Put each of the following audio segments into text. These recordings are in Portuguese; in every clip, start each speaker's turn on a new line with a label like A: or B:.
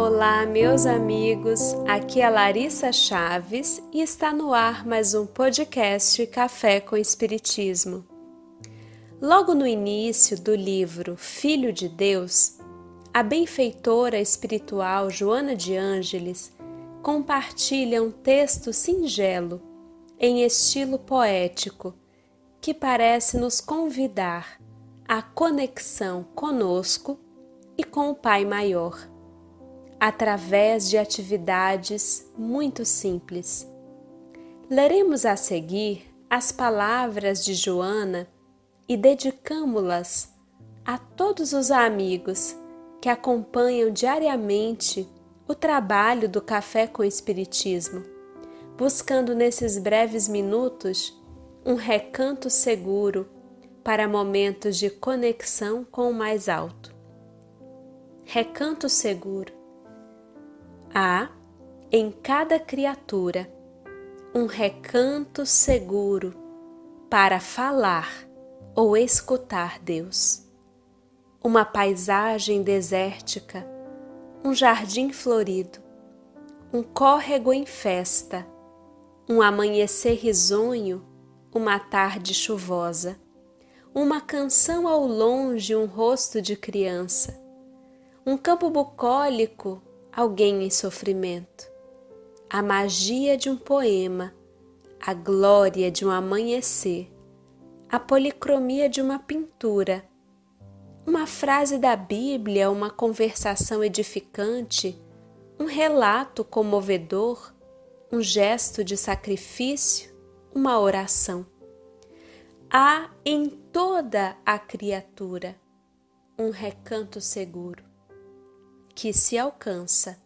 A: Olá, meus amigos. Aqui é Larissa Chaves e está no ar mais um podcast Café com Espiritismo. Logo no início do livro Filho de Deus, a benfeitora espiritual Joana de Ângeles compartilha um texto singelo, em estilo poético, que parece nos convidar à conexão conosco e com o Pai Maior através de atividades muito simples. Leremos a seguir as palavras de Joana e dedicamo-las a todos os amigos que acompanham diariamente o trabalho do Café com Espiritismo, buscando nesses breves minutos um recanto seguro para momentos de conexão com o mais alto. Recanto seguro Há em cada criatura um recanto seguro para falar ou escutar Deus. Uma paisagem desértica, um jardim florido, um córrego em festa, um amanhecer risonho, uma tarde chuvosa, uma canção ao longe, um rosto de criança, um campo bucólico alguém em sofrimento, a magia de um poema, a glória de um amanhecer, a policromia de uma pintura, uma frase da Bíblia, uma conversação edificante, um relato comovedor, um gesto de sacrifício, uma oração. Há em toda a criatura um recanto seguro que se alcança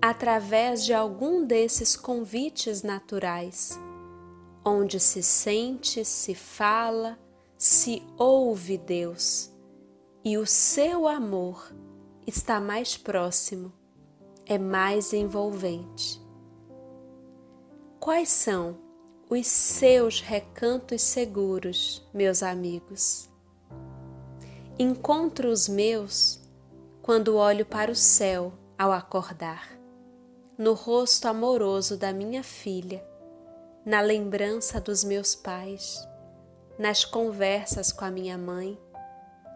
A: através de algum desses convites naturais, onde se sente, se fala, se ouve Deus e o seu amor está mais próximo, é mais envolvente. Quais são os seus recantos seguros, meus amigos? Encontro os meus quando olho para o céu ao acordar, no rosto amoroso da minha filha, na lembrança dos meus pais, nas conversas com a minha mãe,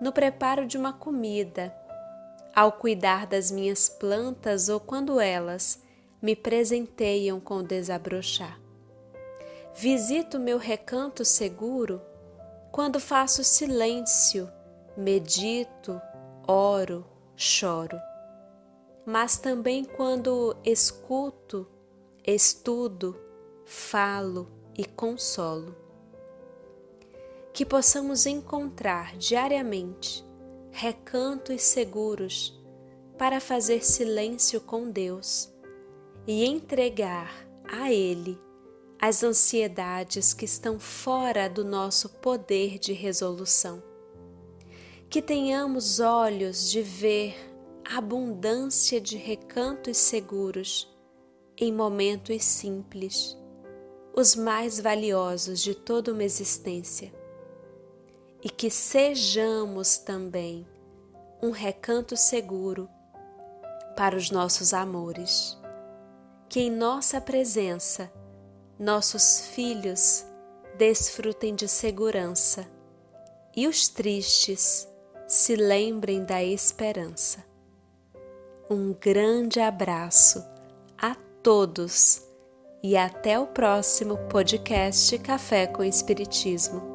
A: no preparo de uma comida, ao cuidar das minhas plantas ou quando elas me presenteiam com desabrochar. Visito meu recanto seguro quando faço silêncio, medito, oro, choro, mas também quando escuto, estudo, falo e consolo. Que possamos encontrar diariamente recantos seguros para fazer silêncio com Deus e entregar a Ele as ansiedades que estão fora do nosso poder de resolução que tenhamos olhos de ver abundância de recantos seguros em momentos simples, os mais valiosos de toda uma existência, e que sejamos também um recanto seguro para os nossos amores, que em nossa presença nossos filhos desfrutem de segurança e os tristes se lembrem da esperança. Um grande abraço a todos e até o próximo podcast Café com Espiritismo.